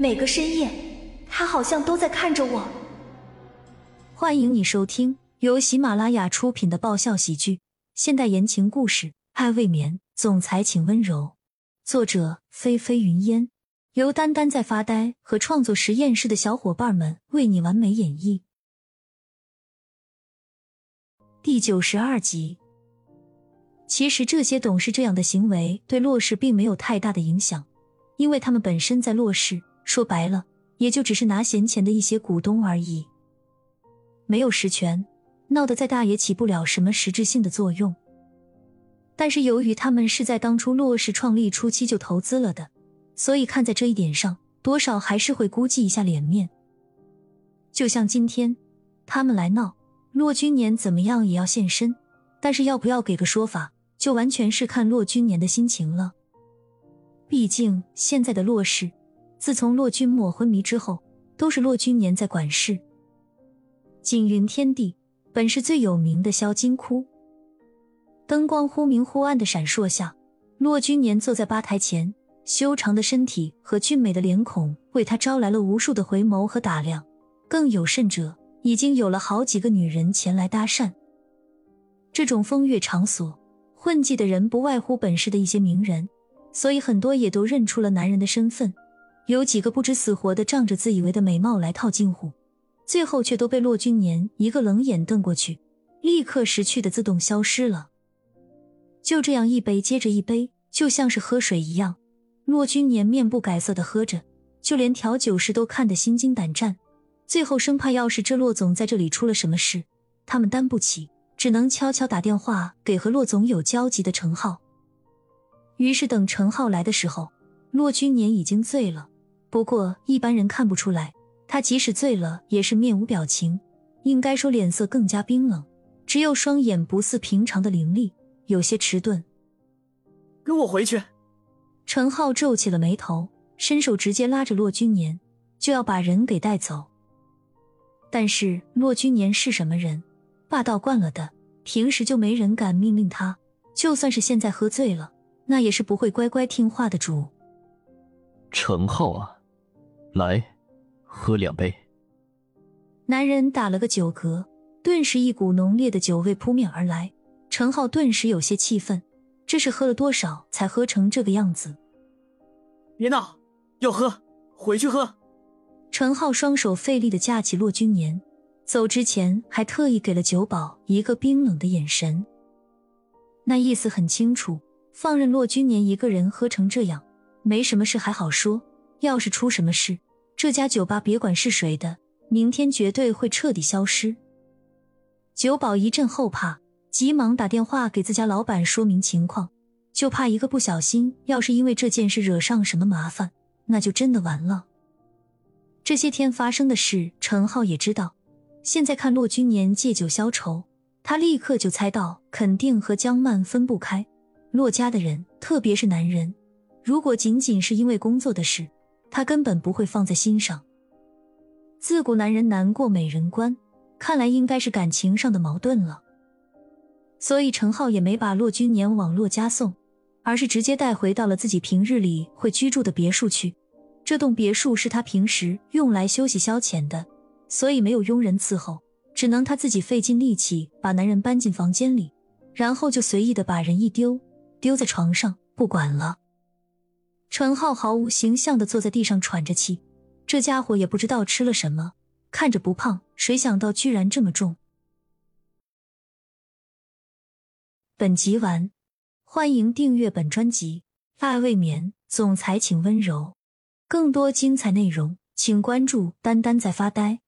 每个深夜，他好像都在看着我。欢迎你收听由喜马拉雅出品的爆笑喜剧、现代言情故事《爱未眠》，总裁请温柔。作者：菲菲云烟，由丹丹在发呆和创作实验室的小伙伴们为你完美演绎。第九十二集。其实这些董事这样的行为对洛氏并没有太大的影响，因为他们本身在洛氏，说白了也就只是拿闲钱的一些股东而已，没有实权，闹得再大也起不了什么实质性的作用。但是由于他们是在当初洛氏创立初期就投资了的，所以看在这一点上，多少还是会估计一下脸面。就像今天他们来闹，骆君年怎么样也要现身，但是要不要给个说法？就完全是看骆君年的心情了。毕竟现在的骆氏，自从骆君墨昏迷之后，都是骆君年在管事。锦云天地本是最有名的销金窟，灯光忽明忽暗的闪烁下，骆君年坐在吧台前，修长的身体和俊美的脸孔为他招来了无数的回眸和打量。更有甚者，已经有了好几个女人前来搭讪。这种风月场所。混迹的人不外乎本市的一些名人，所以很多也都认出了男人的身份。有几个不知死活的仗着自以为的美貌来套近乎，最后却都被骆君年一个冷眼瞪过去，立刻识趣的自动消失了。就这样一杯接着一杯，就像是喝水一样，骆君年面不改色的喝着，就连调酒师都看得心惊胆战。最后生怕要是这骆总在这里出了什么事，他们担不起。只能悄悄打电话给和骆总有交集的程浩。于是等程浩来的时候，骆君年已经醉了。不过一般人看不出来，他即使醉了也是面无表情，应该说脸色更加冰冷，只有双眼不似平常的凌厉，有些迟钝。跟我回去。陈浩皱起了眉头，伸手直接拉着骆君年，就要把人给带走。但是骆君年是什么人？霸道惯了的，平时就没人敢命令他。就算是现在喝醉了，那也是不会乖乖听话的主。程浩啊，来，喝两杯。男人打了个酒嗝，顿时一股浓烈的酒味扑面而来。程浩顿时有些气愤，这是喝了多少才喝成这个样子？别闹，要喝回去喝。程浩双手费力的架起骆君年。走之前还特意给了酒保一个冰冷的眼神，那意思很清楚，放任骆君年一个人喝成这样，没什么事还好说，要是出什么事，这家酒吧别管是谁的，明天绝对会彻底消失。酒保一阵后怕，急忙打电话给自家老板说明情况，就怕一个不小心，要是因为这件事惹上什么麻烦，那就真的完了。这些天发生的事，陈浩也知道。现在看骆君年借酒消愁，他立刻就猜到肯定和江曼分不开。骆家的人，特别是男人，如果仅仅是因为工作的事，他根本不会放在心上。自古男人难过美人关，看来应该是感情上的矛盾了。所以程浩也没把骆君年往骆家送，而是直接带回到了自己平日里会居住的别墅去。这栋别墅是他平时用来休息消遣的。所以没有佣人伺候，只能他自己费尽力气把男人搬进房间里，然后就随意的把人一丢，丢在床上不管了。陈浩毫无形象的坐在地上喘着气，这家伙也不知道吃了什么，看着不胖，谁想到居然这么重。本集完，欢迎订阅本专辑《爱未眠》，总裁请温柔。更多精彩内容，请关注“丹丹在发呆”。